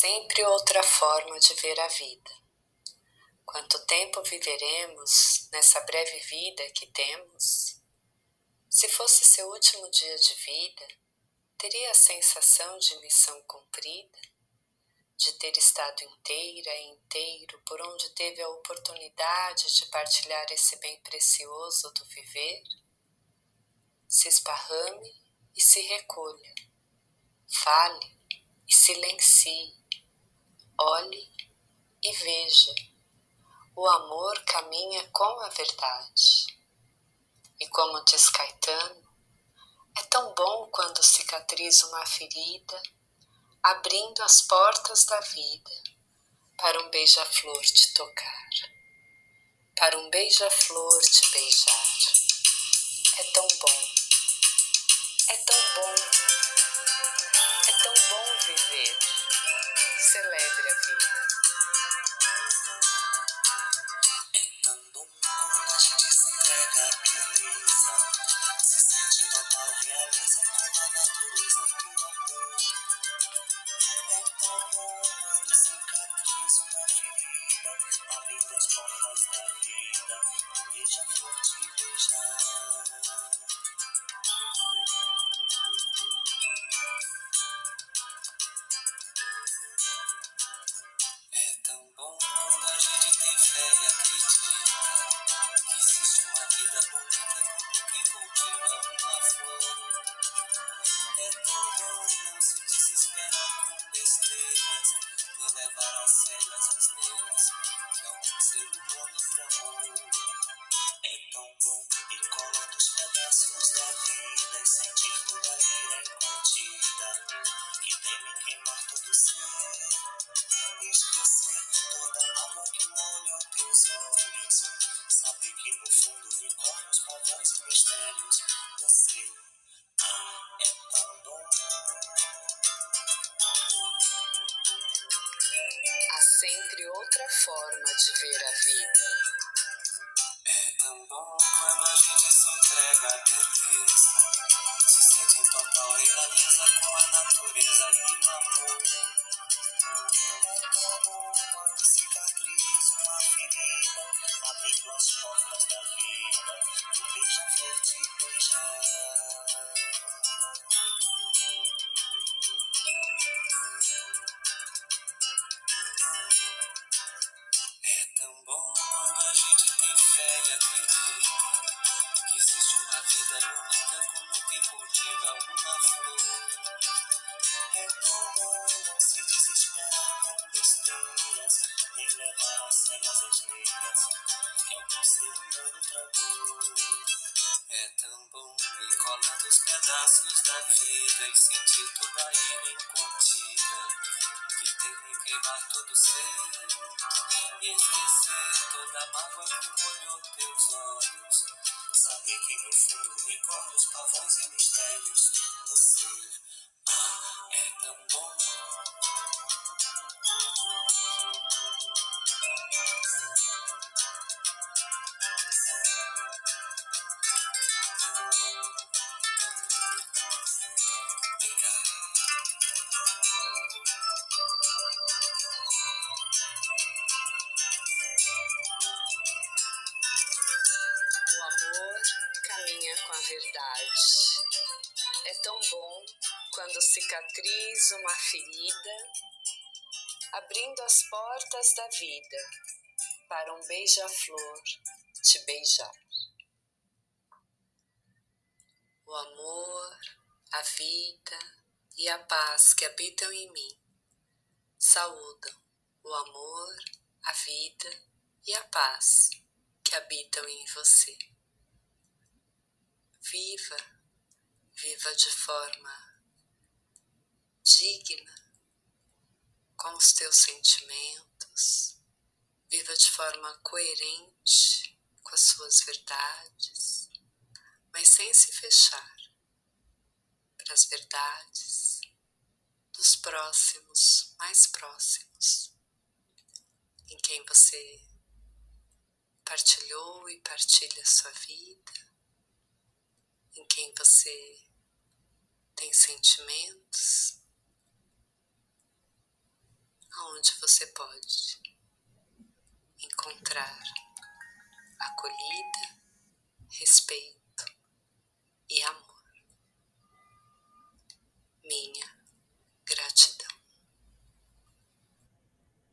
sempre outra forma de ver a vida. Quanto tempo viveremos nessa breve vida que temos? Se fosse seu último dia de vida, teria a sensação de missão cumprida? De ter estado inteira e inteiro por onde teve a oportunidade de partilhar esse bem precioso do viver? Se esparrame e se recolha, fale e silencie, olhe e veja. O amor caminha com a verdade. E como diz Caetano, é tão bom quando cicatriza uma ferida, abrindo as portas da vida para um beija-flor te tocar, para um beija-flor te beijar. É tão bom, é tão bom tão bom viver. Celebre a vida. É tão bom quando a gente se entrega beleza. Se a do amor. É tão bom uma ferida, abrindo as portas da vida. Um beija-flor te beijar. Sempre outra forma de ver a vida. É tão bom quando a gente se entrega à beleza, se sente em total realeza com a natureza e o amor. É tão bom quando cicatriza uma ferida, abrindo as portas da vida, e beija-flor te beijar. É tão bom. Ir colando os pedaços da vida e sentir toda a ira incontida que tem que queimar todo ser e esquecer toda a mágoa que molhou teus olhos. Saber que no fundo unicórnios, pavões e mistérios. No verdade. É tão bom quando cicatriza uma ferida, abrindo as portas da vida para um beija-flor te beijar. O amor, a vida e a paz que habitam em mim saúdam o amor, a vida e a paz que habitam em você. Viva, viva de forma digna com os teus sentimentos, viva de forma coerente com as suas verdades, mas sem se fechar para as verdades dos próximos, mais próximos, em quem você partilhou e partilha a sua vida em quem você tem sentimentos, onde você pode encontrar acolhida, respeito